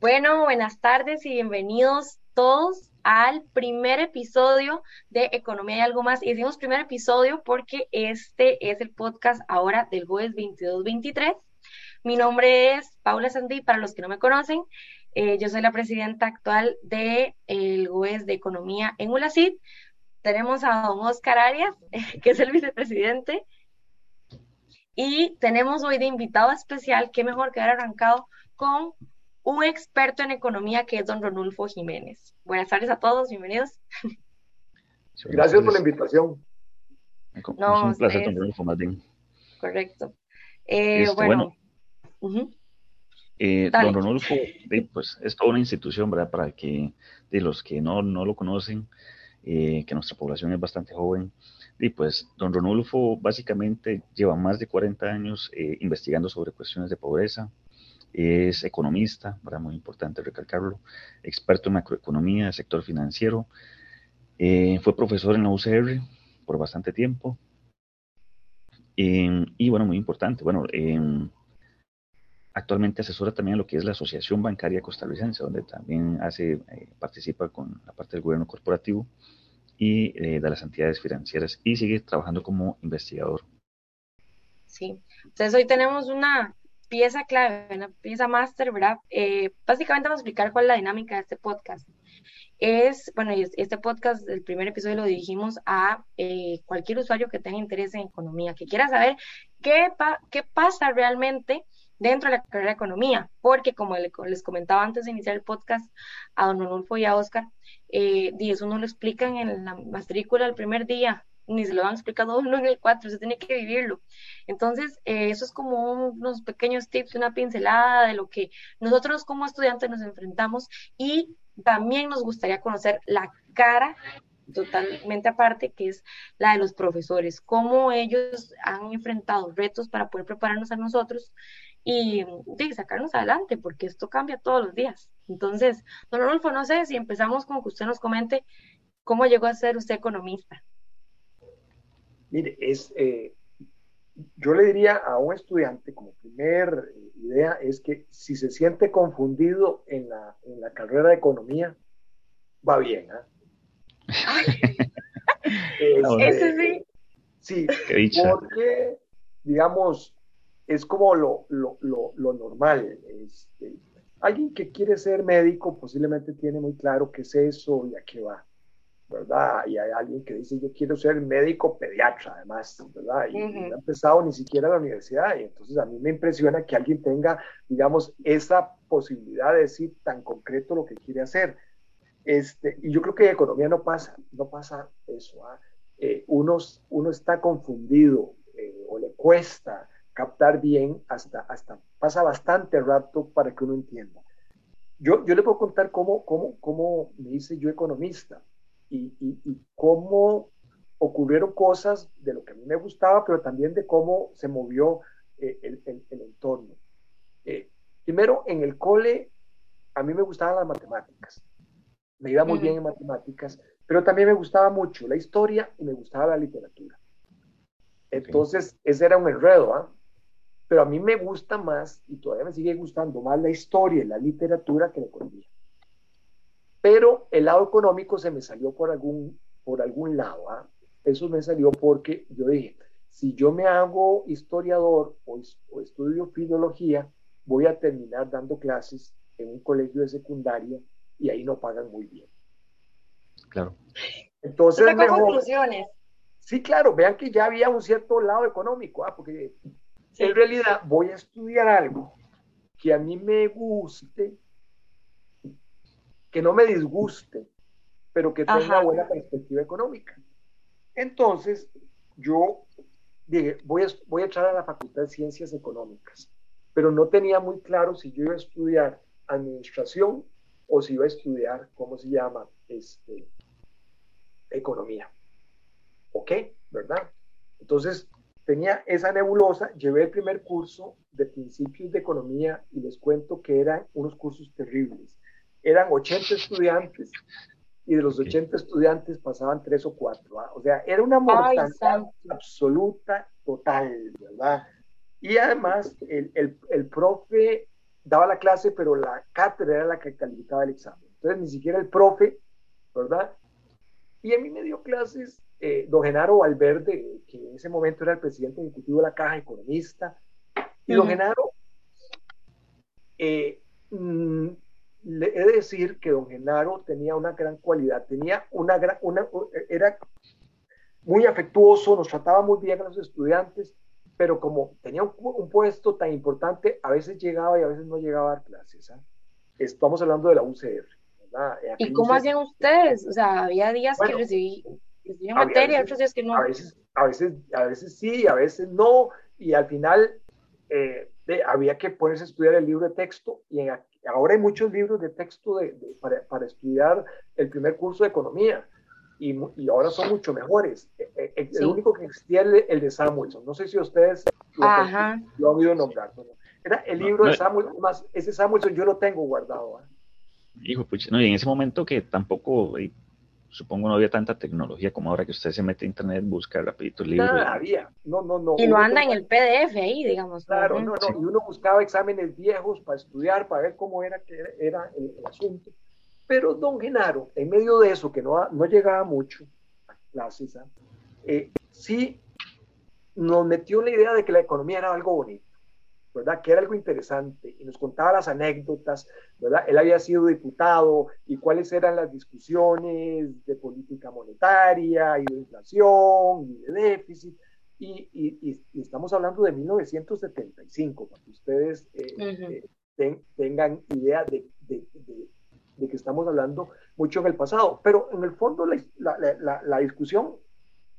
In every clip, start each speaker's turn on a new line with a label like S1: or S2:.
S1: Bueno, buenas tardes y bienvenidos todos al primer episodio de Economía y algo más. Y decimos primer episodio porque este es el podcast ahora del jueves 22-23. Mi nombre es Paula Sandí, para los que no me conocen. Eh, yo soy la presidenta actual del de, de Economía en ULACID. Tenemos a don Oscar Arias, que es el vicepresidente. Y tenemos hoy de invitado especial, qué mejor que haber arrancado con un experto en economía que es don Ronulfo Jiménez. Buenas tardes a todos, bienvenidos.
S2: Gracias por la invitación.
S3: No, un placer, don Ronulfo, más
S1: Correcto. Eh, este, bueno,
S3: eh, don Ronulfo, pues es toda una institución, ¿verdad? Para que de los que no, no lo conocen, eh, que nuestra población es bastante joven, y pues don Ronulfo básicamente lleva más de 40 años investigando sobre cuestiones de pobreza, es economista, para muy importante recalcarlo, experto en macroeconomía, sector financiero, eh, fue profesor en la UCR por bastante tiempo. Em, y bueno, muy importante, bueno, em, actualmente asesora también lo que es la Asociación Bancaria Costarricense, donde también hace, eh, participa con la parte del gobierno corporativo y eh, de las entidades financieras y sigue trabajando como investigador.
S1: Sí, entonces hoy tenemos una pieza clave, una pieza máster, ¿verdad? Eh, básicamente vamos a explicar cuál es la dinámica de este podcast. Es, bueno, este podcast, el primer episodio lo dirigimos a eh, cualquier usuario que tenga interés en economía, que quiera saber qué, qué pasa realmente dentro de la carrera de economía, porque como les comentaba antes de iniciar el podcast a don Onulfo y a Oscar, eh, eso no lo explican en la matrícula el primer día, ni se lo han explicado uno en el 4, se tiene que vivirlo. Entonces, eh, eso es como unos pequeños tips, una pincelada de lo que nosotros como estudiantes nos enfrentamos y también nos gustaría conocer la cara totalmente aparte, que es la de los profesores, cómo ellos han enfrentado retos para poder prepararnos a nosotros y, sacarnos adelante, porque esto cambia todos los días. Entonces, don Rodolfo, no sé si empezamos como que usted nos comente cómo llegó a ser usted economista.
S2: Mire, es, eh, yo le diría a un estudiante como primer eh, idea es que si se siente confundido en la, en la carrera de economía, va bien. ¿ah?
S1: Este,
S2: sí. Sí, porque, digamos, es como lo, lo, lo, lo normal. Este, alguien que quiere ser médico posiblemente tiene muy claro qué es eso y a qué va. ¿Verdad? Y hay alguien que dice, yo quiero ser médico pediatra, además, ¿verdad? Y no ha empezado ni siquiera la universidad. Y entonces a mí me impresiona que alguien tenga, digamos, esa posibilidad de decir tan concreto lo que quiere hacer. Este, y yo creo que en economía no pasa, no pasa eso. ¿ah? Eh, uno, uno está confundido eh, o le cuesta captar bien hasta, hasta pasa bastante rato para que uno entienda. Yo, yo le puedo contar cómo, cómo, cómo me hice yo economista y, cómo ocurrieron cosas de lo que a mí me gustaba, pero también de cómo se movió eh, el, el, entorno. Eh, primero, en el cole, a mí me gustaban las matemáticas. Me iba muy bien en matemáticas, pero también me gustaba mucho la historia y me gustaba la literatura. Entonces, ese era un enredo, ¿ah? Pero a mí me gusta más, y todavía me sigue gustando más la historia y la literatura que la economía. Pero el lado económico se me salió por algún, por algún lado. ¿ah? Eso me salió porque yo dije, si yo me hago historiador o, estudio filología, voy a terminar dando clases en un colegio de secundaria y ahí no pagan muy bien.
S3: Claro.
S2: Entonces,
S1: mejor, conclusiones.
S2: Sí, claro, vean que ya había un cierto lado económico, ¿ah? porque en realidad voy a estudiar algo que a mí me guste que no me disguste, pero que tenga buena perspectiva económica. Entonces, yo dije, voy a, voy a entrar a la Facultad de Ciencias Económicas, pero no tenía muy claro si yo iba a estudiar administración o si iba a estudiar, ¿cómo se llama? Este, economía. ¿Ok? ¿Verdad? Entonces, tenía esa nebulosa, llevé el primer curso de principios de economía y les cuento que eran unos cursos terribles eran 80 estudiantes y de los 80 estudiantes pasaban tres o cuatro. ¿ah? O sea, era una mortalidad absoluta, total, ¿verdad? Y además, el, el, el, profe daba la clase, pero la cátedra era la que calificaba el examen. Entonces, ni siquiera el profe, ¿verdad? Y a mí me dio clases eh, don Genaro Valverde, que en ese momento era el presidente ejecutivo de la Caja, economista. Y don Genaro, eh, mm, le he de decir que don Genaro tenía una gran cualidad, tenía una gran, una, era muy afectuoso, nos trataba muy bien a los estudiantes, pero como tenía un, puesto tan importante, a veces llegaba y a veces no llegaba a dar clases. ¿ah? Estamos hablando de la UCR.
S1: ¿Y cómo hacían ustedes? O sea, había días que recibí, materia, otros días que no.
S2: A veces, a veces, a veces sí, a veces no, y al final eh, había que ponerse a estudiar el libro de texto, y ahora hay muchos libros de texto de, para, para, estudiar el primer curso de economía y, y ahora son mucho mejores. E, e, e, el único que existía el, el, de Samuelson. No sé si ustedes lo, han oído nombrar. Era el libro de Samuelson, más ese Samuelson yo lo tengo guardado. ¿eh?
S3: Hijo, pues, no, y en ese momento que tampoco, supongo no había tanta tecnología como ahora que usted se mete a internet, busca rapidito el libro.
S2: No, había, no, no, no.
S1: Y lo anda en el PDF ahí, digamos.
S2: Claro, no, no, y uno buscaba exámenes viejos para estudiar, para ver cómo era, que era el asunto. Pero don Genaro, en medio de eso, que no, no llegaba mucho a clases, ¿ah? eh, sí nos metió la idea de que la economía era algo bonito, ¿verdad? Que era algo interesante y nos contaba las anécdotas, ¿verdad? Él había sido diputado y cuáles eran las discusiones de política monetaria y de inflación y de déficit. Y, estamos hablando de 1975, para que ustedes eh, eh, tengan idea de, de que estamos hablando mucho en el pasado, pero en el fondo la, la, la, discusión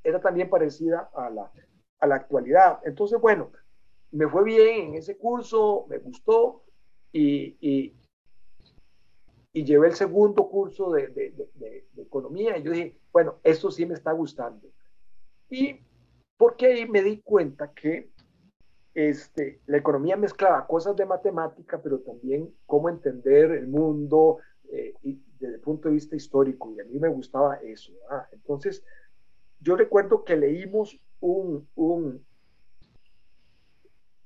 S2: era también parecida a la, a la actualidad. Entonces, bueno, me fue bien en ese curso, me gustó y, y, y llevé el segundo curso de, de, de, de, economía y yo dije, bueno, esto sí me está gustando. Y porque ahí me di cuenta que este, la economía mezclaba cosas de matemática, pero también cómo entender el mundo, eh, y desde el punto de vista histórico, y a mí me gustaba eso. Entonces, yo recuerdo que leímos un, un,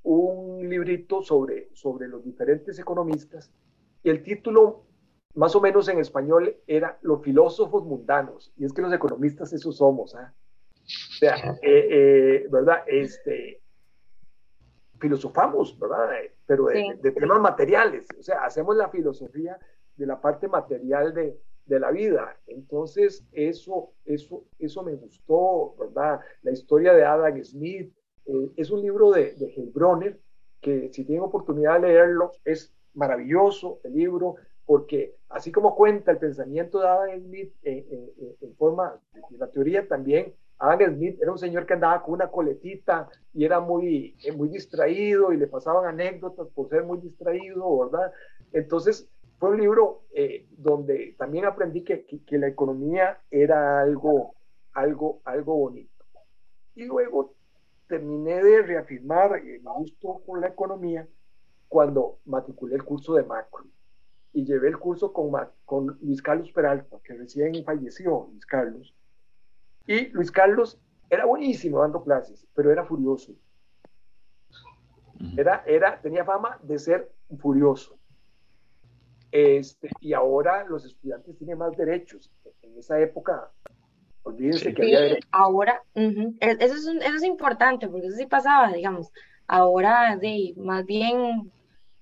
S2: un librito sobre, sobre los diferentes economistas, y el título, más o menos en español, era Los filósofos mundanos, y es que los economistas eso somos. ¿ah? O sea, eh, eh, ¿verdad? Este, filosofamos, ¿verdad? Pero de, de, temas materiales, o sea, hacemos la filosofía de la parte material de, de la vida. Entonces, eso, eso, eso me gustó, ¿verdad? La historia de Adam Smith eh, es un libro de, de Heilbronner que si tienen oportunidad de leerlo, es maravilloso el libro, porque así como cuenta el pensamiento de Adam Smith en forma de la teoría también, Adam Smith era un señor que andaba con una coletita y era muy, eh, muy distraído y le pasaban anécdotas por ser muy distraído, ¿verdad? Entonces, fue un libro eh, donde también aprendí que, que, la economía era algo, algo, algo bonito. Y luego terminé de reafirmar eh, mi gusto por la economía cuando matriculé el curso de macro y llevé el curso con, con Luis Carlos Peralta, que recién falleció, Luis Carlos. Y Luis Carlos era buenísimo dando clases, pero era furioso. Era, era, tenía fama de ser furioso. Este, y ahora los estudiantes tienen más derechos. En esa época, olvídense que había derechos.
S1: Ahora, e, eso, es, eso es importante, porque eso sí pasaba, digamos. Ahora, de, más bien,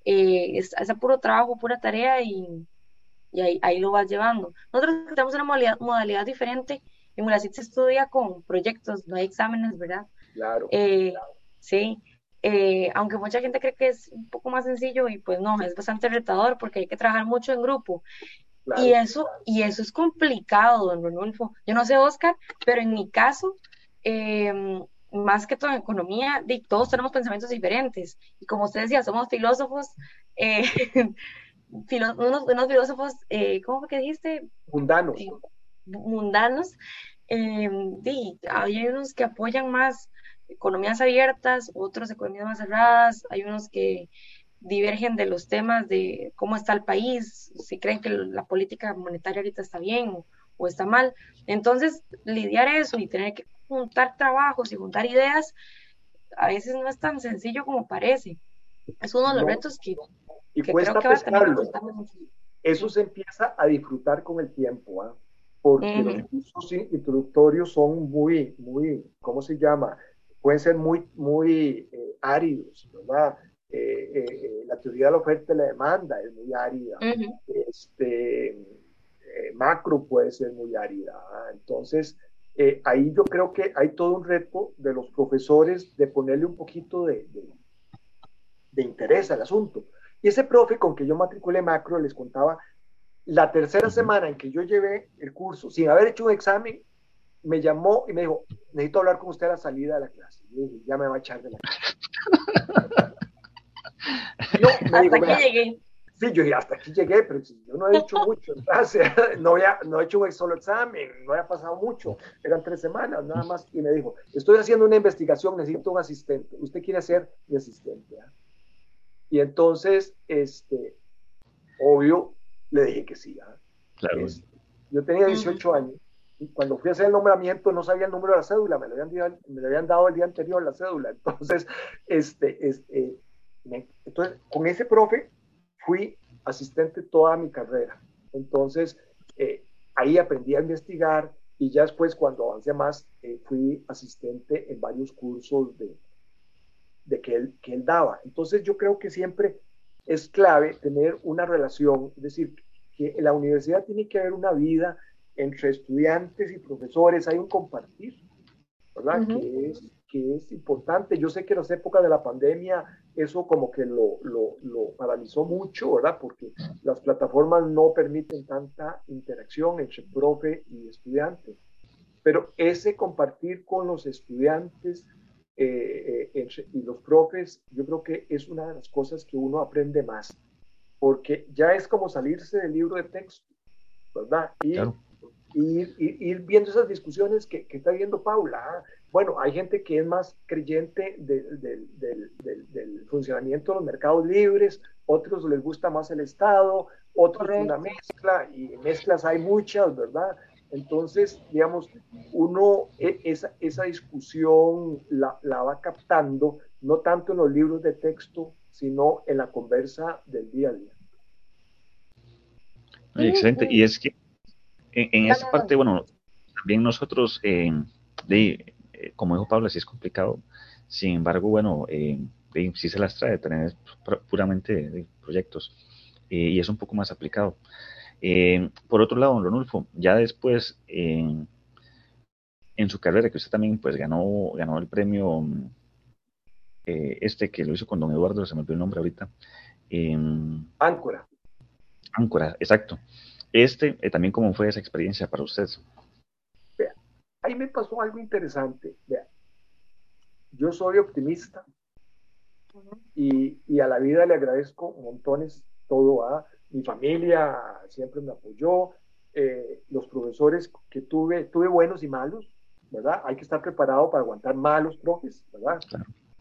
S1: eh, es, es, puro trabajo, pura tarea y, y ahí, ahí, lo vas llevando. Nosotros tenemos una modalidad, modalidad diferente. En Mulacit se estudia con proyectos, no hay exámenes, ¿verdad?
S2: Claro.
S1: Eh, sí, eh, aunque mucha gente cree que es un poco más sencillo y pues no, es bastante retador porque hay que trabajar mucho en grupo. Y eso, y eso es complicado, don Rodolfo. Yo no sé, Oscar, pero en mi caso, em, más que todo en economía, todos tenemos pensamientos diferentes. Y como usted decía, somos filósofos, eh, unos, filósofos, eh, ¿cómo fue que dijiste?
S2: Mundanos.
S1: mundanos. Em, hay unos que apoyan más economías abiertas, otros economías más cerradas, hay unos que divergen de los temas de cómo está el país, si creen que la política monetaria ahorita está bien o, está mal. Entonces, lidiar eso y tener que juntar trabajos y juntar ideas, a veces no es tan sencillo como parece. Es uno de los retos que,
S2: y cuesta pescarlo. Eso se empieza a disfrutar con el tiempo, ¿ah? porque los cursos introductorios son muy, muy, ¿cómo se llama? Pueden ser muy, muy eh, áridos, ¿verdad? Eh, eh, la teoría de la oferta y la demanda es muy árida. este, macro puede ser muy árida. ¿ah? Entonces, ahí yo creo que hay todo un reto de los profesores de ponerle un poquito de, de, de interés al asunto. Y ese profe con que yo matriculé macro les contaba, la tercera semana en que yo llevé el curso, sin haber hecho un examen, me llamó y me dijo, necesito hablar con usted a la salida de la clase. Y dije, ya me va a echar de la clase.
S1: yo, hasta aquí llegué.
S2: Sí, yo dije, hasta aquí llegué, pero yo no he hecho mucho no, había, no he hecho un solo examen, no había pasado mucho, eran tres semanas nada más. Y me dijo, estoy haciendo una investigación, necesito un asistente. ¿Usted quiere ser mi asistente? ¿ah? Y entonces, este, obvio, le dije que sí. ¿ah?
S3: Claro.
S2: yo tenía 18 años y cuando fui a hacer el nombramiento no sabía el número de la cédula, me lo habían, me lo habían dado el día anterior la cédula. Entonces, este, este, entonces, con ese profe fui asistente toda mi carrera. Entonces, eh, ahí aprendí a investigar y ya después, cuando avancé más, eh, fui asistente en varios cursos de, de que, él, que él daba. Entonces, yo creo que siempre es clave tener una relación, es decir, que en la universidad tiene que haber una vida entre estudiantes y profesores, hay un compartir, ¿verdad? que, es, que es importante. Yo sé que en las épocas de la pandemia eso como que lo, lo, lo, paralizó mucho, ¿verdad? Porque las plataformas no permiten tanta interacción entre profe y estudiante. Pero ese compartir con los estudiantes eh, eh, y los profes, yo creo que es una de las cosas que uno aprende más, porque ya es como salirse del libro de texto, ¿verdad? Y, ir, viendo esas discusiones que, está viendo Paula. ¿ah? Bueno, hay gente que es más creyente del funcionamiento de los mercados libres, otros les gusta más el Estado, otros una mezcla, y mezclas hay muchas, ¿verdad? Entonces, digamos, uno e, esa, esa discusión la, la, va captando no tanto en los libros de texto, sino en la conversa del día a día.
S3: Excelente. Y es que en, esa parte, bueno, también nosotros, eh, de, eh, como dijo Pablo, sí es complicado. Sin embargo, bueno, eh, sí se las trae tener puramente proyectos y es un poco más aplicado. Eh, por otro lado, don Ronulfo, ya después en su carrera, que usted también pues ganó, ganó el premio eh, este que lo hizo con don Eduardo, se me olvidó el nombre ahorita.
S2: Áncora.
S3: Áncora, exacto. Este, eh, también cómo fue esa experiencia para usted.
S2: Ahí me pasó algo interesante. Vea, yo soy optimista y, y, a la vida le agradezco montones todo a mi familia siempre me apoyó, eh, los profesores que tuve, tuve buenos y malos, ¿verdad? Hay que estar preparado para aguantar malos profes, ¿verdad?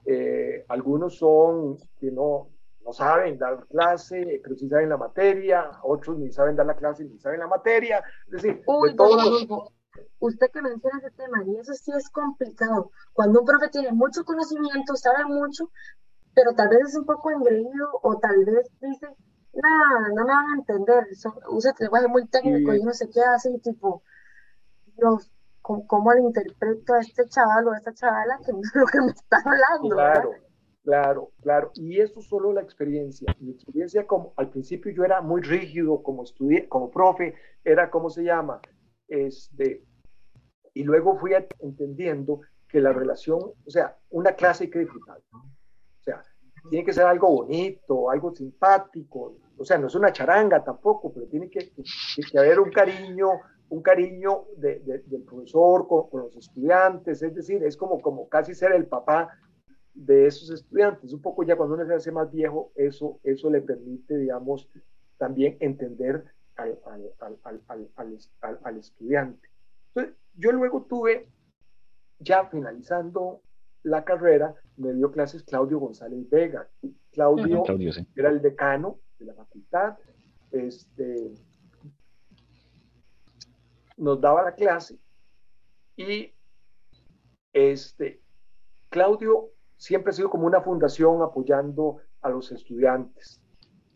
S2: Eh, algunos son que no, no saben dar clase, pero sí saben la materia, otros ni saben dar la clase ni saben la materia, es decir,
S1: Uy, todos Usted que menciona ese tema, y eso sí es complicado. Cuando un profe tiene mucho conocimiento, sabe mucho, pero tal vez es un poco engreído o tal vez dice, no, no me van a entender, usa el lenguaje muy técnico y no sé qué hace, tipo, Dios, ¿cómo, le interpreto a este chaval o a esta chavala que no es lo que me está hablando?
S2: Claro, claro, claro, y eso solo la experiencia. Mi experiencia como, al principio yo era muy rígido como estudié, como profe, era, ¿cómo se llama? Este, y luego fui entendiendo que la relación, o sea, una clase hay que disfrutar. O sea, tiene que ser algo bonito, algo simpático, o sea, no es una charanga tampoco, pero tiene que, que, haber un cariño, un cariño de, del profesor con, los estudiantes, es decir, es como, como casi ser el papá de esos estudiantes. Un poco ya cuando uno se hace más viejo, eso, eso le permite, digamos, también entender al, al, al, al estudiante. Entonces, yo luego tuve, ya finalizando la carrera, me dio clases Claudio González Vega. Claudio, era el decano de la facultad, este, nos daba la clase y este, Claudio siempre ha sido como una fundación apoyando a los estudiantes.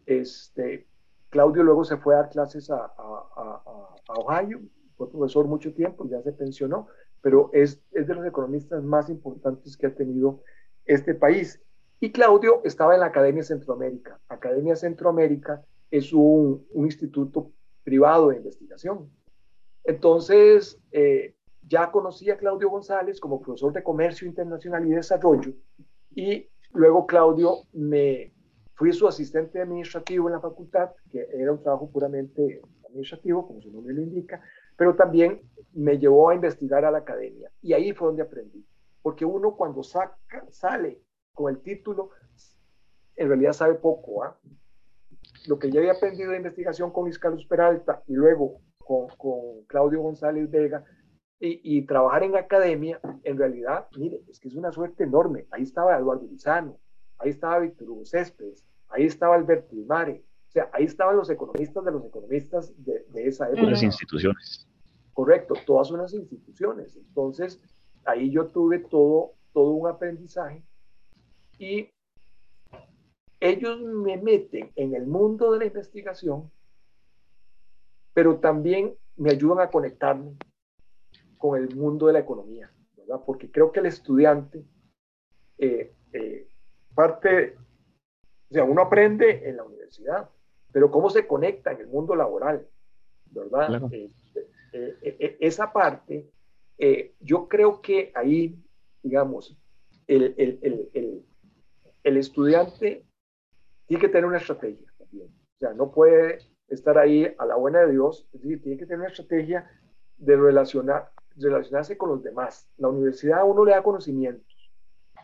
S2: Este, Claudio luego se fue a dar clases a, a, a, Ohio, fue profesor mucho tiempo, ya se pensionó, pero es, es de los economistas más importantes que ha tenido este país. Y Claudio estaba en la Academia Centroamérica. Academia Centroamérica es un, un instituto privado de investigación. Entonces, eh, ya conocí a Claudio González como profesor de Comercio Internacional y Desarrollo y luego Claudio me fui su asistente administrativo en la facultad, que era un trabajo puramente administrativo, como su nombre lo indica, pero también me llevó a investigar a la academia y ahí fue donde aprendí, porque uno cuando saca, sale con el título, en realidad sabe poco. ¿ah? Lo que ya había aprendido de investigación con Luis Carlos Peralta y luego con, con Claudio González Vega, y, trabajar en academia, en realidad, mire, es que es una suerte enorme. Ahí estaba Eduardo Lizano, ahí estaba Víctor Hugo Céspedes, ahí estaba Alberto Mare, o sea, ahí estaban los economistas de los economistas de, de esa época.
S3: Las instituciones.
S2: Correcto, todas unas instituciones. Entonces, ahí yo tuve todo, todo un aprendizaje y ellos me meten en el mundo de la investigación, pero también me ayudan a conectarme con el mundo de la economía, ¿verdad? Porque creo que el estudiante eh, eh, parte, o sea, uno aprende en la universidad, pero cómo se conecta en el mundo laboral, ¿verdad? Eh, esa parte, yo creo que ahí, digamos, el, el, el, el, estudiante tiene que tener una estrategia también. O sea, no puede estar ahí a la buena de Dios, es decir, tiene que tener una estrategia de relacionar, relacionarse con los demás. La universidad a uno le da conocimientos,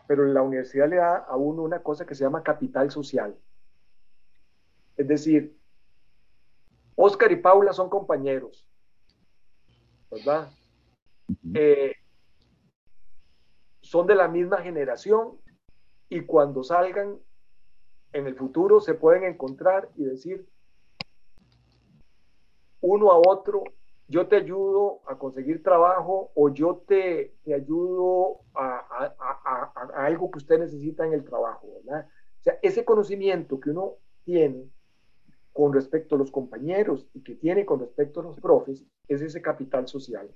S2: pero la universidad le da a uno una cosa que se llama capital social. Es decir, Oscar y Paula son compañeros, ¿verdad? Eh, son de la misma generación y cuando salgan en el futuro se pueden encontrar y decir uno a otro yo te ayudo a conseguir trabajo o yo te, te ayudo a, a, a, algo que usted necesita en el trabajo, ¿verdad? O sea, ese conocimiento que uno tiene con respecto a los compañeros y que tiene con respecto a los profes es ese capital social.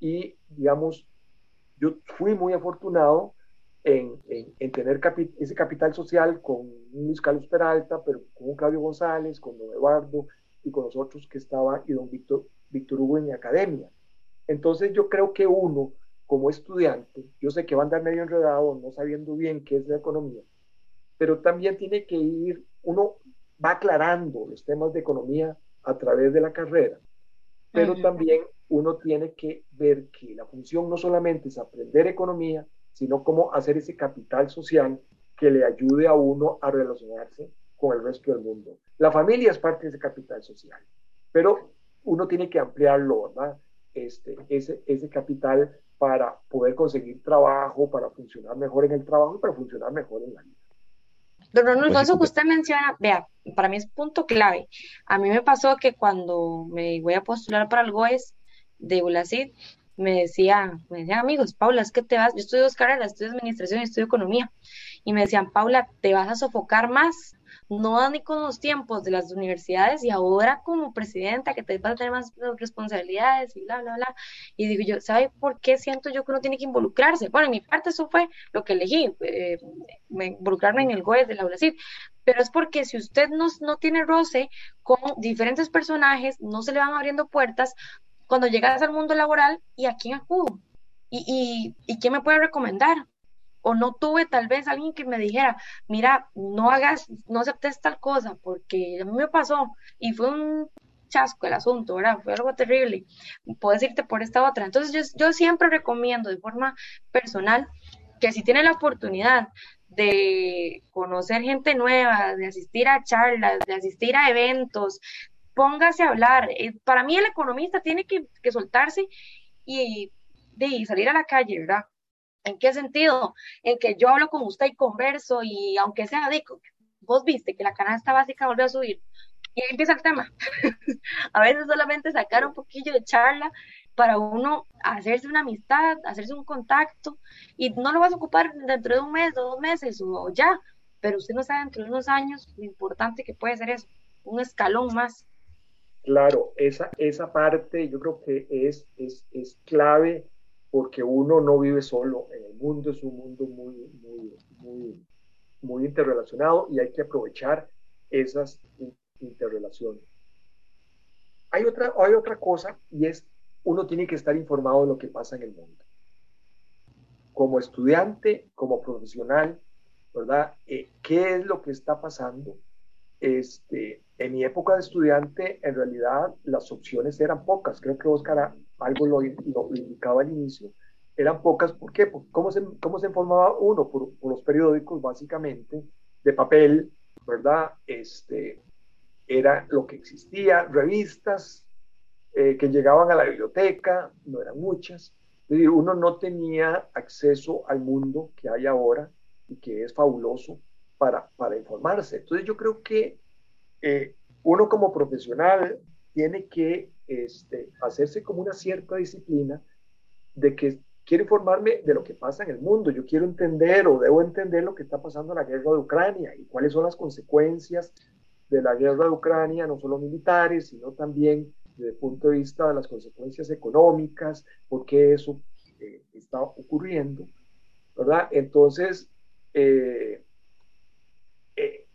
S2: Y, digamos, yo fui muy afortunado en, en, tener ese capital social con Luis Carlos Peralta, pero con Claudio González, con don Eduardo y con los otros que estaban, y don Víctor, Víctor Hugo en mi academia. Entonces yo creo que uno, como estudiante, yo sé que va a andar medio enredado, no sabiendo bien qué es la economía, pero también tiene que ir, uno va aclarando los temas de economía a través de la carrera, pero también uno tiene que ver que la función no solamente es aprender economía, sino cómo hacer ese capital social que le ayude a uno a relacionarse con el resto del mundo. La familia es parte de ese capital social, pero uno tiene que ampliarlo, ¿verdad? Este, ese, ese capital para poder conseguir trabajo, para funcionar mejor en el trabajo y para funcionar mejor en la vida.
S1: Don Ronaldo, eso que usted menciona, vea, para mí es punto clave. A mí me pasó que cuando me voy a postular para el GOES de ULACID, me decía, me decían amigos, Paula, es que te vas, yo estudio dos carreras, estudio administración y estudio economía, y me decían, Paula, te vas a sofocar más no dan ni con los tiempos de las universidades y ahora como presidenta que te vas a tener más responsabilidades y bla, bla, bla. Y digo yo, ¿sabe por qué siento yo que uno tiene que involucrarse? Bueno, en mi parte eso fue lo que elegí, eh, involucrarme en el GOES de la ULACID, pero es porque si usted no, no tiene roce con diferentes personajes, no se le van abriendo puertas cuando llegas al mundo laboral y a quién acudo. ¿Y, y, y quién me puede recomendar? O no tuve tal vez alguien que me dijera, mira, no hagas, no aceptes tal cosa, porque a mí me pasó y fue un chasco el asunto, ¿verdad? Fue algo terrible. Puedes irte por esta otra. Entonces yo, yo siempre recomiendo de forma personal que si tiene la oportunidad de conocer gente nueva, de asistir a charlas, de asistir a eventos, póngase a hablar. Eh, para mí el economista tiene que, soltarse y, y salir a la calle, ¿verdad? ¿En qué sentido? En que yo hablo con usted y converso y aunque sea de, vos viste que la canasta básica volvió a subir y ahí empieza el tema. a veces solamente sacar un poquillo de charla para uno hacerse una amistad, hacerse un contacto y no lo vas a ocupar dentro de un mes dos meses o ya, pero usted no sabe dentro de unos años lo importante que puede ser eso. un escalón más.
S2: Claro, esa, esa parte yo creo que es, es, es clave porque uno no vive solo en el mundo, es un mundo muy, muy, muy, muy interrelacionado y hay que aprovechar esas interrelaciones. Hay otra, hay otra cosa y es uno tiene que estar informado de lo que pasa en el mundo. Como estudiante, como profesional, ¿verdad? Eh, ¿Qué es lo que está pasando? Este, en mi época de estudiante, en realidad las opciones eran pocas. Creo que Oscar algo lo, indicaba al inicio. Eran pocas, ¿por qué? ¿cómo, se, cómo se informaba uno? Por, los periódicos, básicamente, de papel, ¿verdad? Este, era lo que existía, revistas eh, que llegaban a la biblioteca, no eran muchas. uno no tenía acceso al mundo que hay ahora y que es fabuloso para, para informarse. Entonces yo creo que eh, uno como profesional tiene que este, hacerse como una cierta disciplina de que quiero informarme de lo que pasa en el mundo, yo quiero entender o debo entender lo que está pasando en la guerra de Ucrania y cuáles son las consecuencias de la guerra de Ucrania, no solo militares, sino también desde el punto de vista de las consecuencias económicas, por qué eso eh, está ocurriendo, ¿verdad? Entonces, eh, eh,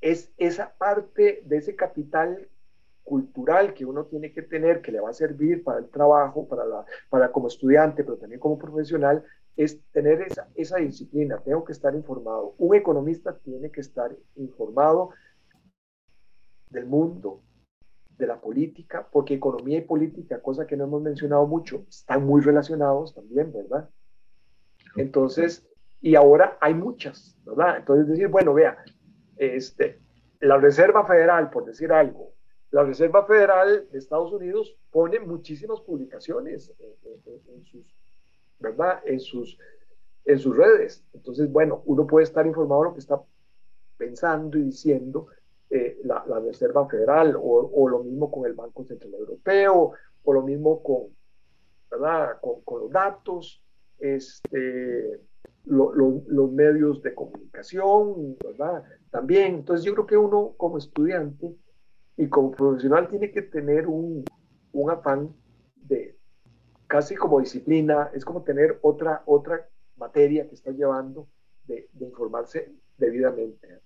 S2: es esa parte de ese capital cultural que uno tiene que tener, que le va a servir para el trabajo, para, la, para como estudiante, pero también como profesional, es tener esa, esa disciplina. Tengo que estar informado. Un economista tiene que estar informado del mundo, de la política, porque economía y política, cosa que no hemos mencionado mucho, están muy relacionados también, ¿verdad? Entonces, y ahora hay muchas, ¿verdad? Entonces decir, bueno, vea, este, la Reserva Federal, por decir algo, la Reserva Federal de Estados Unidos pone muchísimas publicaciones en, sus, ¿verdad? En sus, en sus redes. Entonces, bueno, uno puede estar informado de lo que está pensando y diciendo eh, la, Reserva Federal o, lo mismo con el Banco Central Europeo o lo mismo con, ¿verdad? con, los datos, este, los medios de comunicación, ¿verdad? También, entonces yo creo que uno como estudiante y como profesional tiene que tener un, un afán de casi como disciplina, es como tener otra, otra materia que está llevando de, de informarse debidamente.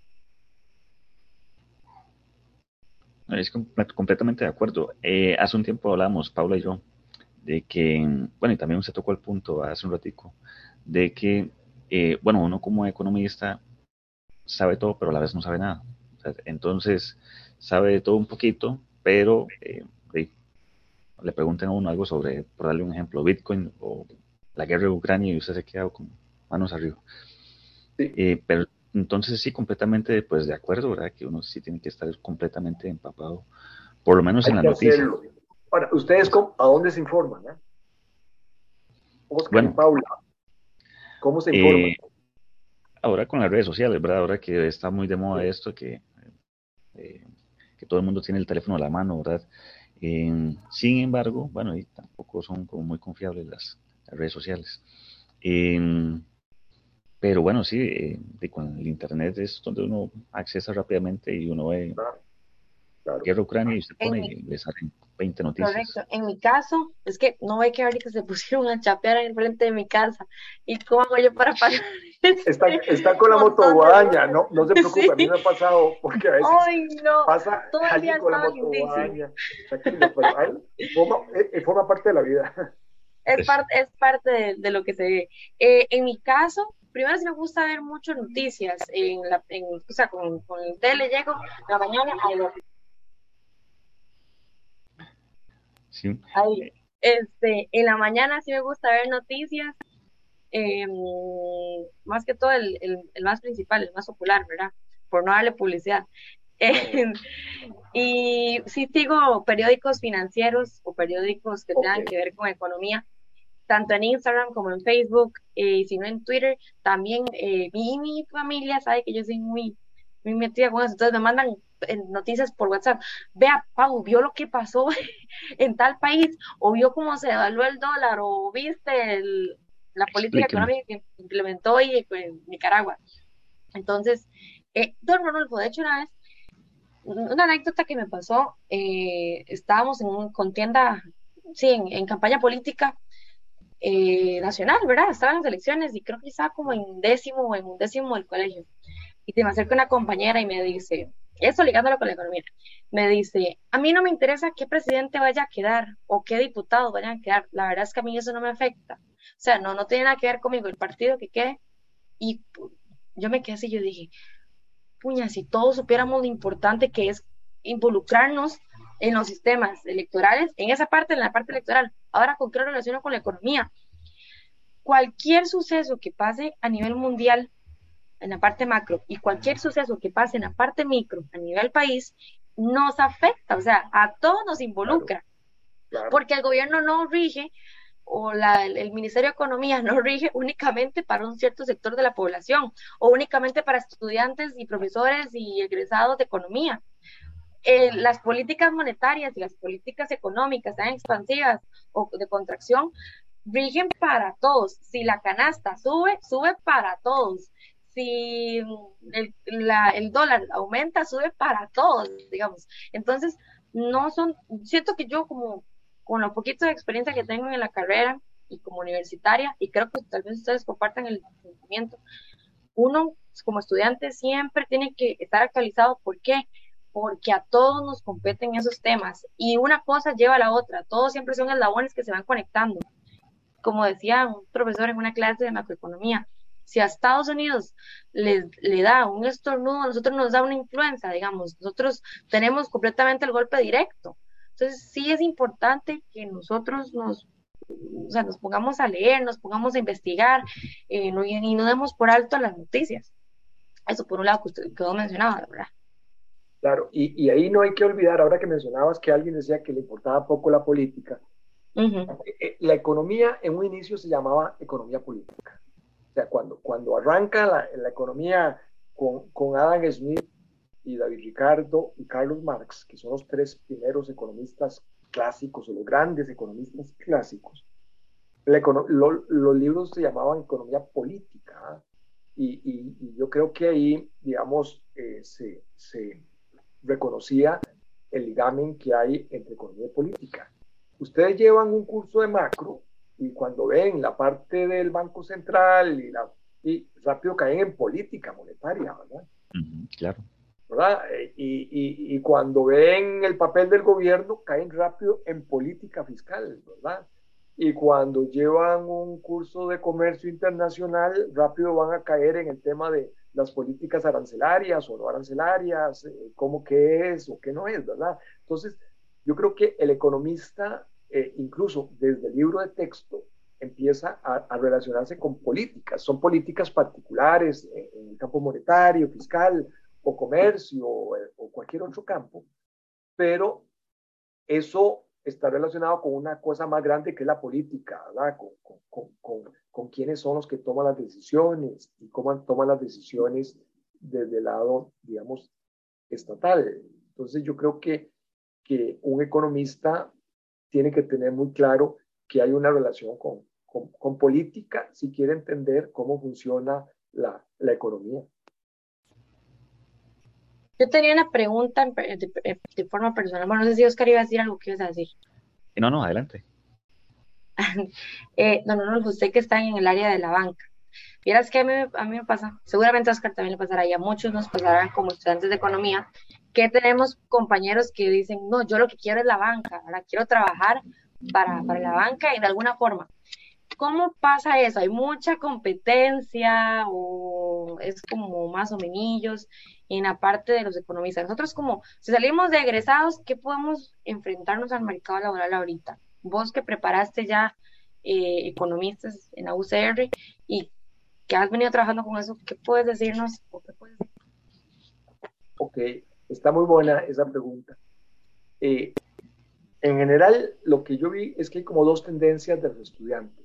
S3: Es completamente de acuerdo. Eh, hace un tiempo hablábamos, Paula y yo, de que, bueno, y también se tocó el punto hace un ratico, de que, eh, bueno, uno como economista sabe todo, pero a la vez no sabe nada. entonces, sabe todo un poquito, pero eh, le pregunten a uno algo sobre, por darle un ejemplo, Bitcoin o la guerra de Ucrania y usted se queda con manos arriba. pero entonces sí, completamente pues de acuerdo, ¿verdad? Que uno sí tiene que estar completamente empapado, por lo menos en la noticia.
S2: Ahora, ¿ustedes a dónde se informan? Eh? bueno, Paula, ¿cómo se informan? Eh,
S3: ahora con las redes sociales, ¿verdad? Ahora que está muy de moda esto, que, eh, que todo el mundo tiene el teléfono a la mano, ¿verdad? sin embargo, bueno, y tampoco son como muy confiables las, redes sociales. Pero bueno, sí, eh, con el Internet es donde uno accesa rápidamente y uno ve claro. guerra Ucrania y se pone y le salen 20 noticias.
S1: Correcto. En mi caso, es que no ve que ahorita se pusieron a chapear en el frente de mi casa. ¿Y cómo hago yo para pagar?
S2: Está, está con la moto guadaña, no, no se preocupe, a mí me ha pasado, porque a veces
S1: Ay, no.
S2: pasa alguien con la moto guadaña. Forma, eh, forma parte de la vida.
S1: Es, parte es parte de, lo que se ve. Eh, en mi caso, primero sí me gusta ver mucho noticias, en la, en, o sea, con, con, el tele llego la mañana a
S3: Sí.
S1: Ahí, este, en la mañana sí me gusta ver noticias, eh, más que todo el, el, el, más principal, el más popular, ¿verdad? Por no darle publicidad. Eh, y sí sigo periódicos financieros o periódicos que tengan que ver con economía, tanto en Instagram como en Facebook, eh, y si no en Twitter, también eh, mi, mi familia sabe que yo soy muy, muy metida con eso, entonces me mandan eh, noticias por WhatsApp, vea, Pau, vio lo que pasó en tal país, o vio cómo se evaluó el dólar, o viste la política económica que implementó y, en Nicaragua. Entonces, eh, don Ronaldo, de hecho, una vez una anécdota que me pasó, eh, estábamos en un contienda, sí, en, campaña política eh, nacional, ¿verdad? Estaban las elecciones y creo que estaba como en décimo o en un décimo del colegio. Y te me acerca una compañera y me dice, eso ligándolo con la economía, me dice, a mí no me interesa qué presidente vaya a quedar o qué diputado vayan a quedar, la verdad es que a mí eso no me afecta. O sea, no, no tiene nada que ver conmigo el partido que quede. Y yo me quedé así, yo dije, puña, si todos supiéramos lo importante que es involucrarnos en los sistemas electorales, en esa parte, en la parte electoral, ahora con qué relaciono con la economía. Cualquier suceso que pase a nivel mundial, en la parte macro, y cualquier suceso que pase en la parte micro, a nivel país, nos afecta, o sea, a todos nos involucra. Porque el gobierno no rige o el, Ministerio de Economía no rige únicamente para un cierto sector de la población o únicamente para estudiantes y profesores y egresados de economía. Eh, las políticas monetarias y las políticas económicas, sean expansivas o de contracción, rigen para todos. Si la canasta sube, sube para todos. Si el, el dólar aumenta, sube para todos, digamos. Entonces, no son, siento que yo como con lo poquito de experiencia que tengo en la carrera y como universitaria, y creo que tal vez ustedes compartan el sentimiento, uno como estudiante siempre tiene que estar actualizado. ¿Por qué? Porque a todos nos competen esos temas y una cosa lleva a la otra. Todos siempre son eslabones que se van conectando. Como decía un profesor en una clase de macroeconomía, si a Estados Unidos le, le da un estornudo, a nosotros nos da una influenza, digamos. Nosotros tenemos completamente el golpe directo. Entonces, sí es importante que nosotros nos, o sea, nos pongamos a leer, nos pongamos a investigar eh, y no demos por alto las noticias. Eso por un lado que usted quedó mencionado, ¿verdad?
S2: Claro, y, y, ahí no hay que olvidar, ahora que mencionabas que alguien decía que le importaba poco la política, eh, eh, la economía en un inicio se llamaba economía política. O sea, cuando, cuando arranca la, la economía con, con Adam Smith, y David Ricardo y Carlos Marx, que son los tres primeros economistas clásicos o los grandes economistas clásicos, los libros se llamaban economía política ¿ah? y, yo creo que ahí, digamos, eh, se, se, reconocía el ligamen que hay entre economía y política. Ustedes llevan un curso de macro y cuando ven la parte del Banco Central y, la, y rápido caen en política monetaria, ¿verdad?
S3: claro.
S2: ¿verdad? Y, y, cuando ven el papel del gobierno, caen rápido en política fiscal, ¿verdad? Y cuando llevan un curso de comercio internacional, rápido van a caer en el tema de las políticas arancelarias o no arancelarias, eh, cómo que es o qué no es, ¿verdad? Entonces, yo creo que el economista, eh, incluso desde el libro de texto, empieza a, relacionarse con políticas. Son políticas particulares eh, en el campo monetario, fiscal, o comercio o, cualquier otro campo, pero eso está relacionado con una cosa más grande que es la política, ¿verdad? Con, con, con, con, quiénes son los que toman las decisiones y cómo toman las decisiones desde el lado, digamos, estatal. Entonces yo creo que, que un economista tiene que tener muy claro que hay una relación con, con, política si quiere entender cómo funciona la, la economía.
S1: Yo tenía una pregunta de, forma personal. Bueno, no sé si Oscar iba a decir algo que ibas a decir.
S3: No, no, adelante.
S1: eh, no, no, no, usted que está en el área de la banca. Vieras que a mí, a mí me pasa, seguramente a Oscar también le pasará y a muchos nos pasará como estudiantes de economía, que tenemos compañeros que dicen, no, yo lo que quiero es la banca, ahora quiero trabajar para, para la banca y de alguna forma. ¿Cómo pasa eso? ¿Hay mucha competencia o es como más o menos? en la parte de los economistas. Nosotros como, si salimos de egresados, ¿qué podemos enfrentarnos al mercado laboral ahorita? Vos que preparaste ya eh, economistas en la UCR y que has venido trabajando con eso, ¿qué puedes decirnos?
S2: Ok, está muy buena esa pregunta. Eh, en general, lo que yo vi es que hay como dos tendencias de los estudiantes.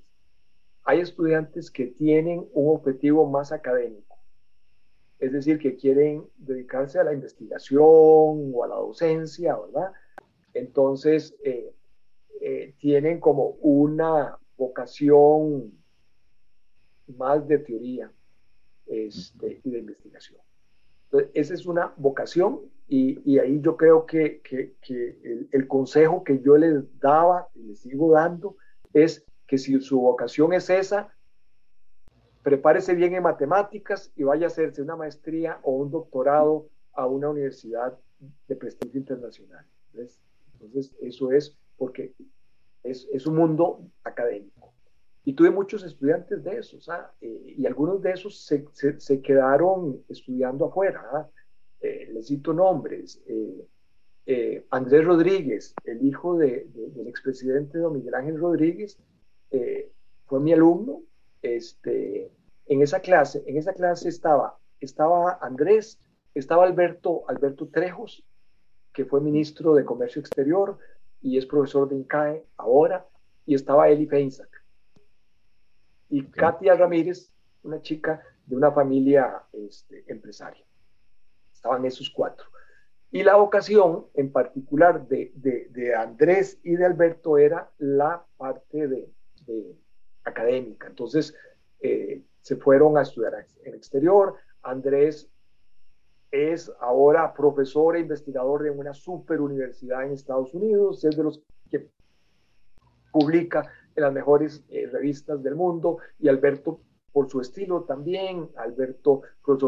S2: Hay estudiantes que tienen un objetivo más académico es decir, que quieren dedicarse a la investigación o a la docencia, ¿verdad? Entonces, eh, eh, tienen como una vocación más de teoría este, y de investigación. Entonces, esa es una vocación y, y ahí yo creo que, que, que el, el, consejo que yo les daba y les sigo dando es que si su vocación es esa, prepárese bien en matemáticas y vaya a hacerse una maestría o un doctorado a una universidad de prestigio internacional. Entonces, eso es porque es, es, un mundo académico. Y tuve muchos estudiantes de esos, ¿ah? eh, y algunos de esos se, se, quedaron estudiando afuera. ¿ah? Eh, les cito nombres. Eh, Andrés Rodríguez, el hijo de, de, del expresidente don Miguel Ángel Rodríguez, fue mi alumno. Este, en esa clase, en esa clase estaba, estaba Andrés, estaba Alberto, Alberto Trejos, que fue ministro de Comercio Exterior y es profesor de INCAE ahora, y estaba Eli Feinsack. Y okay. Katia Ramírez, una chica de una familia este, empresaria. Estaban esos cuatro. Y la vocación en particular de, de, de Andrés y de Alberto era la parte de, de académica. Entonces, eh, se fueron a estudiar en el exterior. Andrés es ahora profesor e investigador de una super universidad en Estados Unidos, es de los que publica en las mejores eh, revistas del mundo, y Alberto, por su estilo también, Alberto,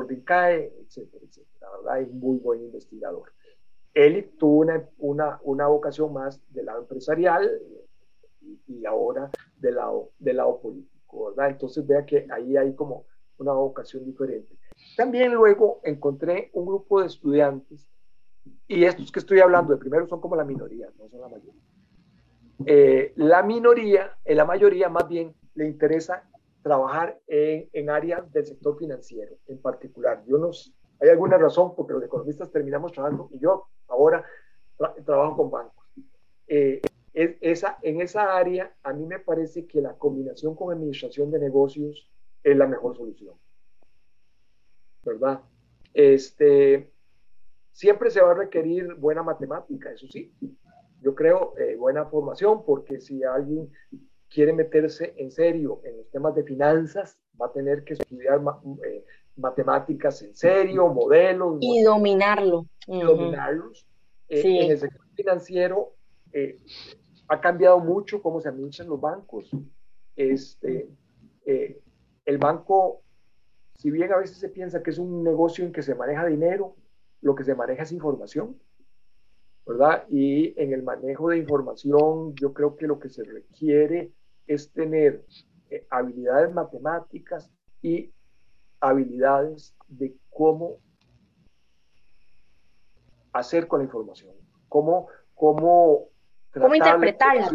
S2: INCAE, etcétera, etcétera, ¿verdad? Es muy buen investigador. Él tuvo una, una, una vocación más del lado empresarial y, y ahora del lado, del lado político, ¿verdad? Entonces vea que ahí hay como una vocación diferente. También luego encontré un grupo de estudiantes, y estos que estoy hablando de primero son como la minoría, no son la mayoría. Eh, la minoría, en la mayoría más bien le interesa trabajar en, en, áreas del sector financiero en particular. Yo no, hay alguna razón porque los economistas terminamos trabajando y yo ahora tra trabajo con bancos. Eh, en esa área a mí me parece que la combinación con administración de negocios es la mejor solución. ¿verdad? Este, siempre se va a requerir buena matemática, eso sí. Yo creo eh, buena formación, porque si alguien quiere meterse en serio en los temas de finanzas, va a tener que estudiar ma eh, matemáticas en serio, modelos.
S1: Y dominarlo.
S2: Y dominarlos. Eh, sí. En el sector financiero eh, ha cambiado mucho cómo se administran los bancos. Este, el banco si bien a veces se piensa que es un negocio en que se maneja dinero, lo que se maneja es información, ¿verdad? Y en el manejo de información yo creo que lo que se requiere es tener eh, habilidades matemáticas y habilidades de cómo hacer con la información, cómo, cómo,
S1: ¿Cómo interpretarla,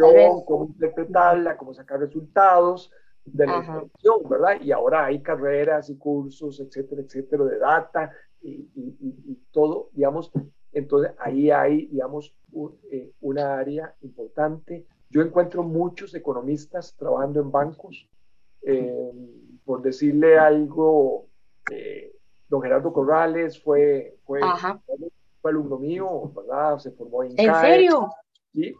S2: cómo interpretarla, cómo sacar resultados, de la información, ¿verdad? Y ahora hay carreras y cursos, etcétera, etcétera, de data y, y, y todo, digamos, entonces ahí hay, digamos, un, eh, una área importante. Yo encuentro muchos economistas trabajando en bancos. Eh, por decirle algo, eh, don Gerardo Corrales fue, fue, fue, alumno mío, ¿verdad? Se formó en
S1: ¿En CAE, serio?
S2: Sí.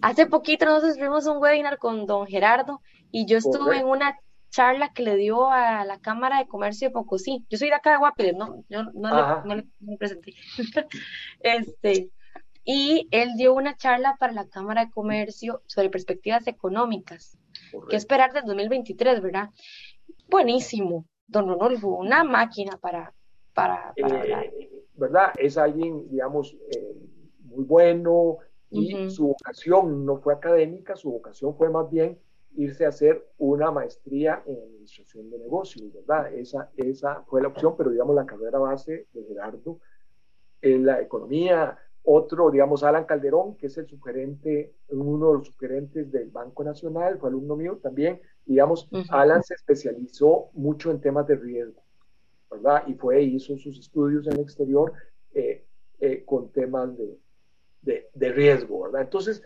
S1: Hace poquito nosotros vimos un webinar con don Gerardo y yo estuve Correcto. en una charla que le dio a la Cámara de Comercio de Pocosí. Yo soy de acá de Guapiles, ¿no? Yo no, le, no le, no le presenté. este, y él dio una charla para la Cámara de Comercio sobre perspectivas económicas. Correcto. ¿Qué esperar del 2023, verdad? Buenísimo, don Ronolfo, una máquina para, para, para
S2: eh,
S1: hablar.
S2: ¿Verdad? Es alguien, digamos, eh, muy bueno y uh -huh. su vocación no fue académica, su vocación fue más bien irse a hacer una maestría en administración de negocios, ¿verdad? Esa, esa fue la opción, pero digamos la carrera base de Gerardo en la economía. Otro, digamos, Alan Calderón, que es el sugerente, uno de los sugerentes del Banco Nacional, fue alumno mío también. Digamos, uh -huh. Alan se especializó mucho en temas de riesgo, ¿verdad? Y fue, hizo sus estudios en el exterior eh, eh, con temas de, de, de riesgo, ¿verdad? Entonces,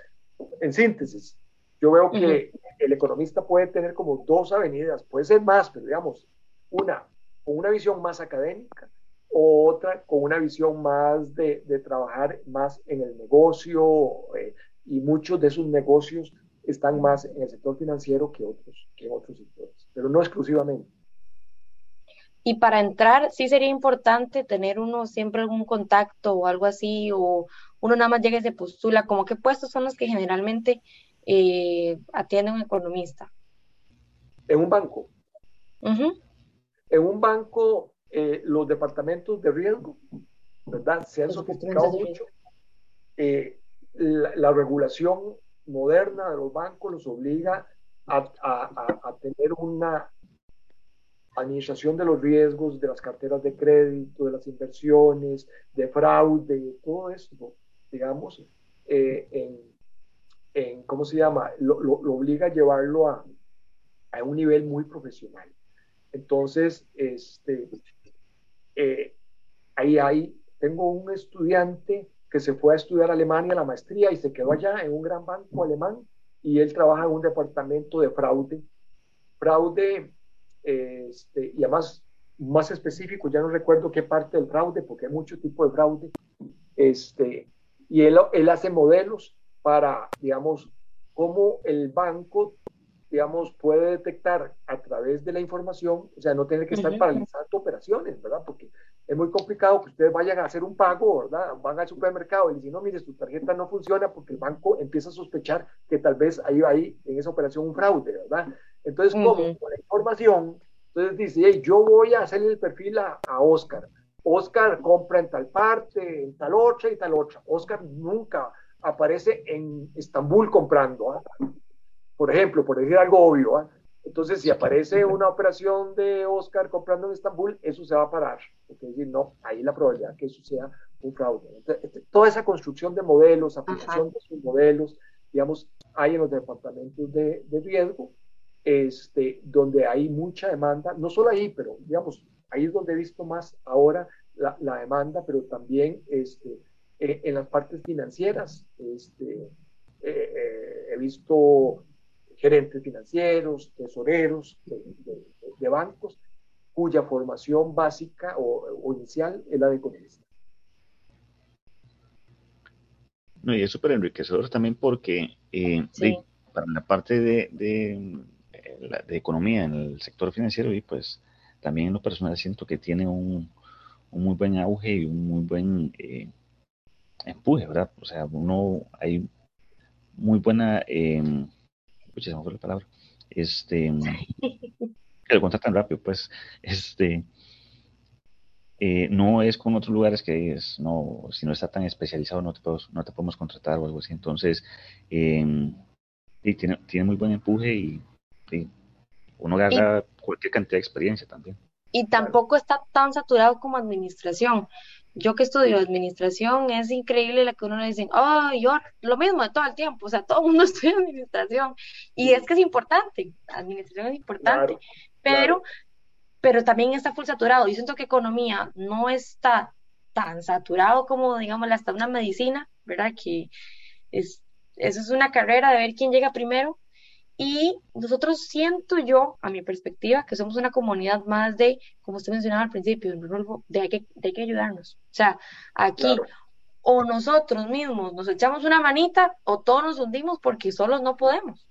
S2: en síntesis, yo veo que uh -huh. el economista puede tener como dos avenidas, puede ser más, pero digamos, una con una visión más académica, otra con una visión más de, de trabajar más en el negocio, eh, y muchos de esos negocios están más en el sector financiero que otros, que en otros sectores, pero no exclusivamente.
S1: Y para entrar, sí sería importante tener uno siempre algún contacto o algo así, o uno nada más llega y se postula, como qué puestos son los que generalmente eh, atiende un economista.
S2: En un banco. En un banco, eh, los departamentos de riesgo, ¿verdad? Se han sofisticado mucho. Eh, la, regulación moderna de los bancos los obliga a, tener una administración de los riesgos de las carteras de crédito, de las inversiones, de fraude, todo esto, digamos, en, en, ¿cómo se llama? Lo, obliga a llevarlo a, a, un nivel muy profesional. Entonces, este, eh, ahí hay, tengo un estudiante que se fue a estudiar a Alemania la maestría y se quedó allá en un gran banco alemán y él trabaja en un departamento de fraude. Fraude, este, y además más específico, ya no recuerdo qué parte del fraude, porque hay mucho tipo de fraude. Este, y él, él hace modelos para, digamos, cómo el banco, digamos, puede detectar a través de la información, o sea, no tiene que estar paralizando operaciones, ¿verdad? Porque es muy complicado que ustedes vayan a hacer un pago, ¿verdad? Van al supermercado y dicen, no, mire, su tarjeta no funciona porque el banco empieza a sospechar que tal vez hay ahí en esa operación un fraude, ¿verdad? Entonces, como con la información, entonces dice, hey, yo voy a hacerle el perfil a, a Oscar. Oscar compra en tal parte, en tal otra y tal otra. Oscar nunca aparece en Estambul comprando, ¿ah? por ejemplo, por decir algo obvio. ¿ah? Entonces, si aparece una operación de Oscar comprando en Estambul, eso se va a parar. Porque decir, no, ahí la probabilidad que eso sea un fraude. Este, toda esa construcción de modelos, aplicación de sus modelos, digamos, hay en los departamentos de, de, riesgo, este, donde hay mucha demanda, no solo ahí, pero digamos, ahí es donde he visto más ahora la, la demanda, pero también este, eh, en las partes financieras. Este, eh, eh, he visto gerentes financieros, tesoreros de, bancos, cuya formación básica o, inicial es la de economista.
S3: No, y es súper enriquecedor también porque para la parte de, de, economía en el sector financiero, y pues también en lo personal siento que tiene un, un muy buen auge y un muy buen empuje, ¿verdad? O sea, uno hay muy buena, eh, la palabra, este, que lo cuenta tan rápido, pues, este, eh, no es con otros lugares que es, no, si no está tan especializado no te, no te podemos contratar o algo así, entonces, eh, tiene, tiene muy buen empuje y, uno agarra cualquier cantidad de experiencia también.
S1: Y tampoco está tan saturado como administración yo que estudio administración, es increíble la que uno le dice, oh, yo lo mismo de todo el tiempo, o sea, todo el mundo estudia administración, y es que es importante, administración es importante, pero, pero también está full saturado. Yo siento que economía no está tan saturado como, digamos, hasta una medicina, ¿verdad? Que es, eso es una carrera de ver quién llega primero, y nosotros siento yo, a mi perspectiva, que somos una comunidad más de, como usted mencionaba al principio, de hay que, de que ayudarnos. O sea, aquí o nosotros mismos nos echamos una manita o todos nos hundimos porque solos no podemos.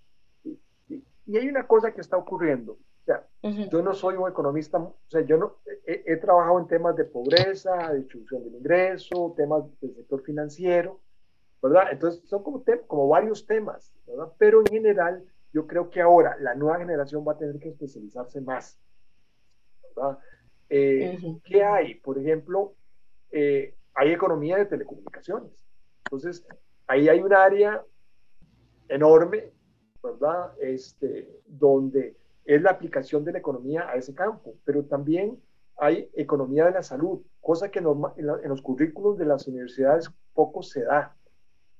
S2: Y hay una cosa que está ocurriendo. O sea, yo no soy un economista, o sea, yo no he, trabajado en temas de pobreza, distribución del ingreso, temas del sector financiero, ¿verdad? Entonces son como, como varios temas, ¿verdad? Pero en general yo creo que ahora la nueva generación va a tener que especializarse más. Eh, ¿Qué hay? Por ejemplo, eh, hay economía de telecomunicaciones. Entonces, ahí hay un área enorme, ¿verdad? Este, donde es la aplicación de la economía a ese campo, pero también hay economía de la salud, cosa que en, en los currículos de las universidades poco se da.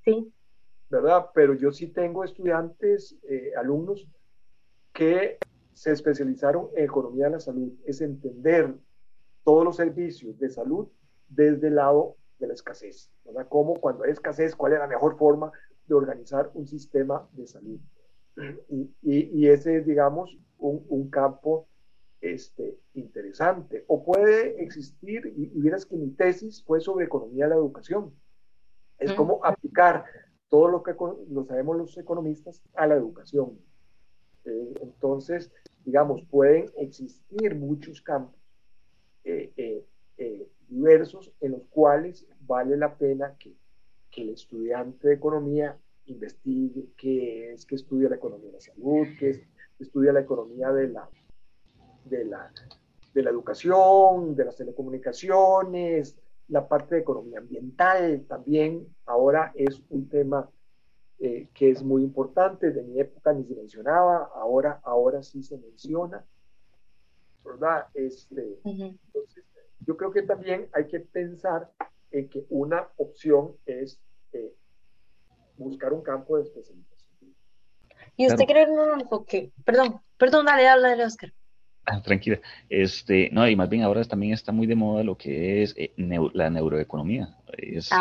S1: Sí.
S2: ¿Verdad? Pero yo sí tengo estudiantes, eh, alumnos, que se especializaron en economía de la salud, es entender todos los servicios de salud desde el lado de la escasez, ¿verdad? Cómo cuando hay escasez, cuál es la mejor forma de organizar un sistema de salud. Y, y, ese es, digamos, un, un, campo este, interesante. O puede existir, y, y que mi tesis fue sobre economía de la educación. Es como aplicar todo lo que lo sabemos los economistas a la educación. Eh, entonces, digamos, pueden existir muchos campos eh, diversos en los cuales vale la pena que, que el estudiante de economía investigue qué es, que estudia la economía de la salud, que estudia la economía de la, de la, de la educación, de las telecomunicaciones, la parte de economía ambiental también ahora es un tema eh, que es muy importante, de mi época ni se mencionaba, ahora, ahora sí se menciona, ¿verdad? Este, entonces, yo creo que también hay que pensar en que una opción es eh, buscar un campo de especialización.
S1: ¿Y usted cree en un enfoque? Perdón, perdón, dale, dale, Oscar.
S3: Ah, tranquila. Este, no, y más bien ahora también está muy de moda lo que es eh, la neuroeconomía. Este,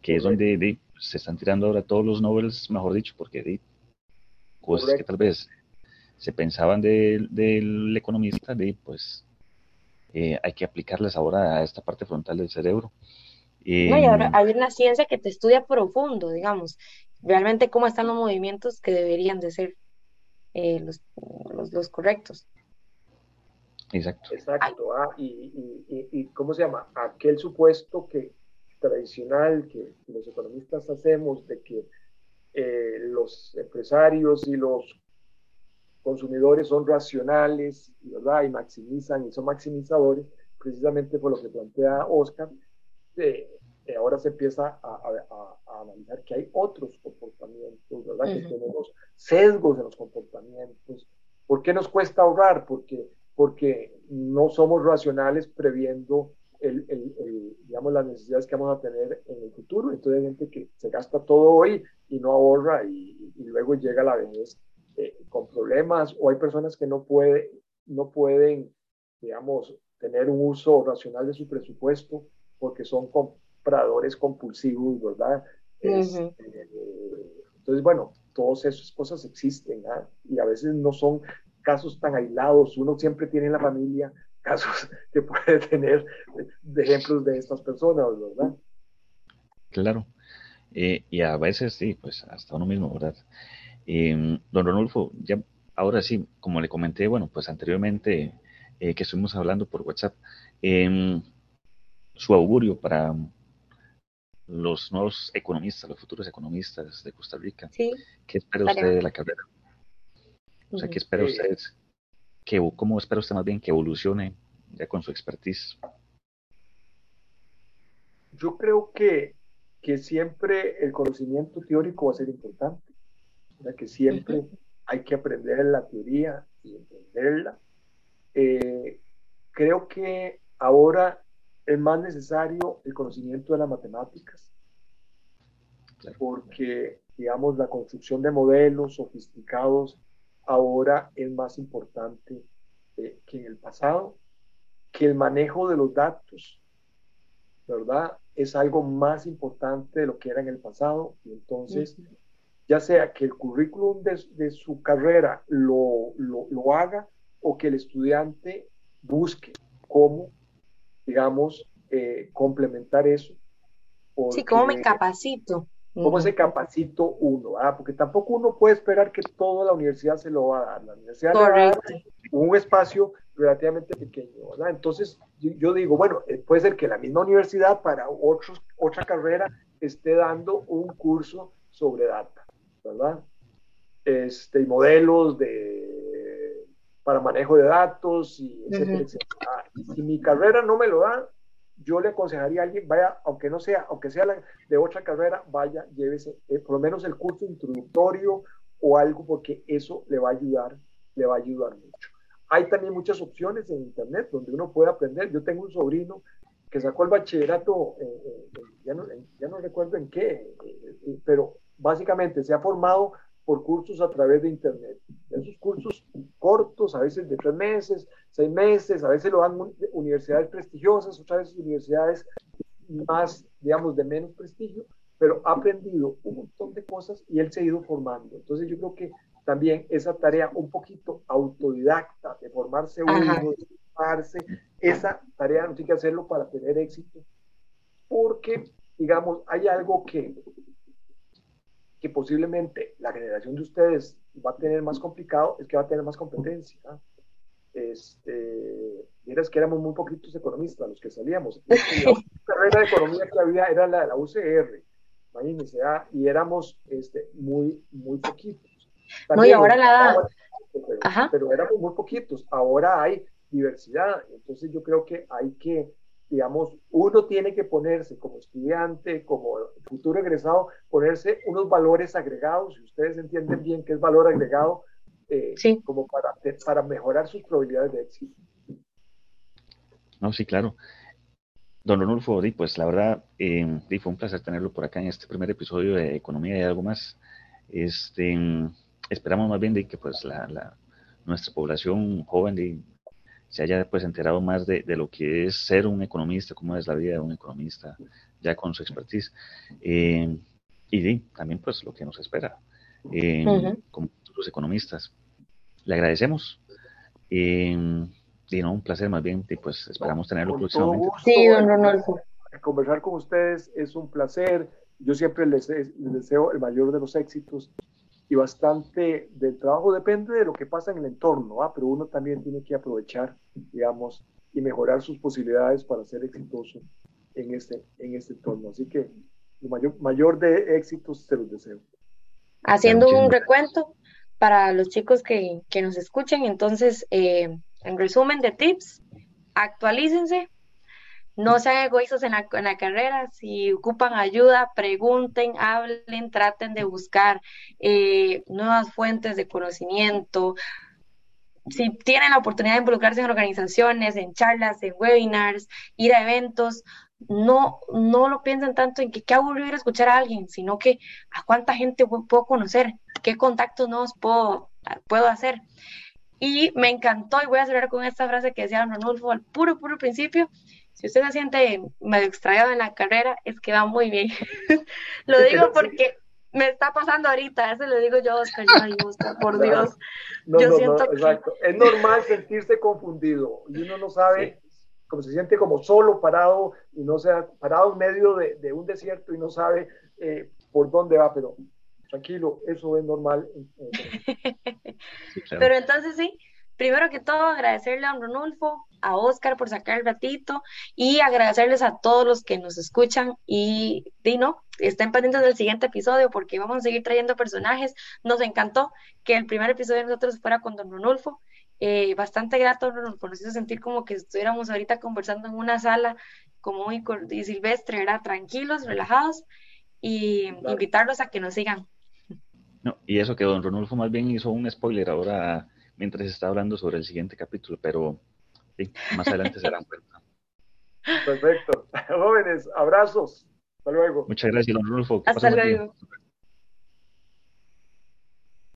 S3: que es donde se están tirando ahora todos los Nobels, mejor dicho, porque cosas que tal vez se pensaban del economista, de, pues eh, hay que aplicarlas ahora a esta parte frontal del cerebro.
S1: no, y ahora em, hay una ciencia que te estudia profundo, digamos, realmente cómo están los movimientos que deberían de ser eh, los, los, correctos.
S3: Exacto.
S2: Exacto. Ah, y, y, y, ¿cómo se llama? Aquel supuesto que tradicional que los economistas hacemos de que eh, los empresarios y los consumidores son racionales ¿verdad? y maximizan y son maximizadores, precisamente por lo que plantea Oscar, eh, ahora se empieza a, analizar que hay otros comportamientos, ¿verdad? que tenemos sesgos en los comportamientos. ¿Por qué nos cuesta ahorrar? Porque, porque no somos racionales previendo el, el, digamos, las necesidades que vamos a tener en el futuro. Entonces hay gente que se gasta todo hoy y no ahorra y, y luego llega la vejez eh, con problemas o hay personas que no, puede, no pueden, digamos, tener un uso racional de su presupuesto porque son compradores compulsivos, ¿verdad? Este, entonces, bueno, todas esas cosas existen ¿ah? y a veces no son casos tan aislados. Uno siempre tiene en la familia casos que puede tener de ejemplos de estas personas, ¿verdad?
S3: Claro. Eh, y a veces sí, pues hasta uno mismo, ¿verdad? Em, don Ronulfo, ya ahora sí, como le comenté, bueno, pues anteriormente eh, que estuvimos hablando por WhatsApp, em, su augurio para los nuevos economistas, los futuros economistas de Costa Rica. Sí. ¿Qué espera usted de la carrera? O sea, ¿qué espera usted? Que, ¿Cómo espera usted más bien que evolucione ya con su expertise?
S2: Yo creo que, que siempre el conocimiento teórico va a ser importante que siempre hay que aprender la teoría y entenderla. Eh, creo que ahora es más necesario el conocimiento de las matemáticas, porque, digamos, la construcción de modelos sofisticados ahora es más importante eh, que en el pasado, que el manejo de los datos, ¿verdad? Es algo más importante de lo que era en el pasado, y entonces ya sea que el currículum de, su carrera lo, lo, haga o que el estudiante busque cómo, digamos, eh, complementar eso.
S1: sí, cómo me capacito.
S2: ¿Cómo se capacito uno? Ah, porque tampoco uno puede esperar que toda la universidad se lo va a dar. La universidad va a dar un espacio relativamente pequeño, ¿verdad? Entonces, yo, digo, bueno, eh, puede ser que la misma universidad para otros, otra carrera esté dando un curso sobre data. ¿verdad? Este, y modelos de, para manejo de datos y etcétera, ah, Si mi carrera no me lo da, yo le aconsejaría a alguien, vaya, aunque no sea, aunque sea de otra carrera, vaya, llévese eh, por lo menos el curso introductorio o algo, porque eso le va a ayudar, le va a ayudar mucho. Hay también muchas opciones en Internet donde uno puede aprender. Yo tengo un sobrino que sacó el bachillerato, ya, no, ya, no, recuerdo en qué, eh, eh, pero básicamente se ha formado por cursos a través de Internet. Esos cursos cortos, a veces de tres meses, seis meses, a veces lo dan universidades prestigiosas, otras veces universidades más, digamos, de menos prestigio, pero ha aprendido un montón de cosas y él se ha ido formando. Entonces yo creo que también esa tarea un poquito autodidacta, de formarse uno, de formarse, esa tarea no tiene que hacerlo para tener éxito, porque, digamos, hay algo que que posiblemente la generación de ustedes va a tener más complicado es que va a tener más competencia. Este, es que éramos muy poquitos economistas los que salíamos. La carrera de economía que había era la de la UCR, imagínense, y éramos este, muy, muy poquitos.
S1: no, y ahora la
S2: pero, pero éramos muy poquitos. Ahora hay diversidad. Entonces yo creo que hay que, digamos, uno tiene que ponerse como estudiante, como futuro egresado, ponerse unos valores agregados, si ustedes entienden bien qué es valor agregado, eh, como para, para mejorar sus probabilidades de éxito.
S3: No, sí, claro. Don Ronulfo, pues la verdad, eh, fue un placer tenerlo por acá en este primer episodio de Economía y algo más. Este, esperamos más bien de que pues la, nuestra población joven se haya pues enterado más de, lo que es ser un economista, cómo es la vida de un economista, ya con su expertise. Eh, y también pues lo que nos espera eh, como los economistas. Le agradecemos. Eh, y no, un placer más bien, y pues esperamos tenerlo próximamente.
S1: sí, don Ronaldo.
S2: Conversar con ustedes es un placer. Yo siempre les, les deseo el mayor de los éxitos y bastante del trabajo depende de lo que pasa en el entorno, ¿ah? pero uno también tiene que aprovechar, digamos, y mejorar sus posibilidades para ser exitoso en este, en este entorno. Así que el mayor, mayor de éxitos se los deseo.
S1: Haciendo un recuento para los chicos que, que nos escuchen, entonces, eh, en resumen de tips, actualícense, no sean egoístas en la, en la, carrera, si ocupan ayuda, pregunten, hablen, traten de buscar eh, nuevas fuentes de conocimiento. Si tienen la oportunidad de involucrarse en organizaciones, en charlas, en webinars, ir a eventos, no, no lo piensen tanto en que qué aburrido escuchar a alguien, sino que a cuánta gente puedo conocer, qué contactos nuevos puedo, puedo hacer. Y me encantó, y voy a cerrar con esta frase que decía Ronulfo al puro, puro principio, si usted se siente medio extraído en la carrera, es que va muy bien. lo digo porque me está pasando ahorita, eso lo digo yo, Oscar, por Dios. yo siento
S2: exacto. Es normal sentirse confundido y uno no sabe, como se siente como solo, parado, y no sea parado en medio de, un desierto y no sabe eh, por dónde va, pero tranquilo, eso es normal.
S1: Pero entonces sí, primero que todo agradecerle a Ronulfo, a Oscar por sacar el ratito y agradecerles a todos los que nos escuchan y Dino, estén pendientes del siguiente episodio porque vamos a seguir trayendo personajes. Nos encantó que el primer episodio de nosotros fuera con Don Ronulfo. Eh, bastante grato, nos hizo sentir como que estuviéramos ahorita conversando en una sala como muy y silvestre, ¿verdad? Tranquilos, relajados y invitarlos a que nos sigan.
S3: No, y eso que Don Ronulfo más bien hizo un spoiler ahora mientras está hablando sobre el siguiente capítulo, pero sí, más adelante se darán cuenta.
S2: Perfecto. Jóvenes, abrazos. Hasta luego.
S3: Muchas gracias, don Rulfo.
S1: Hasta luego.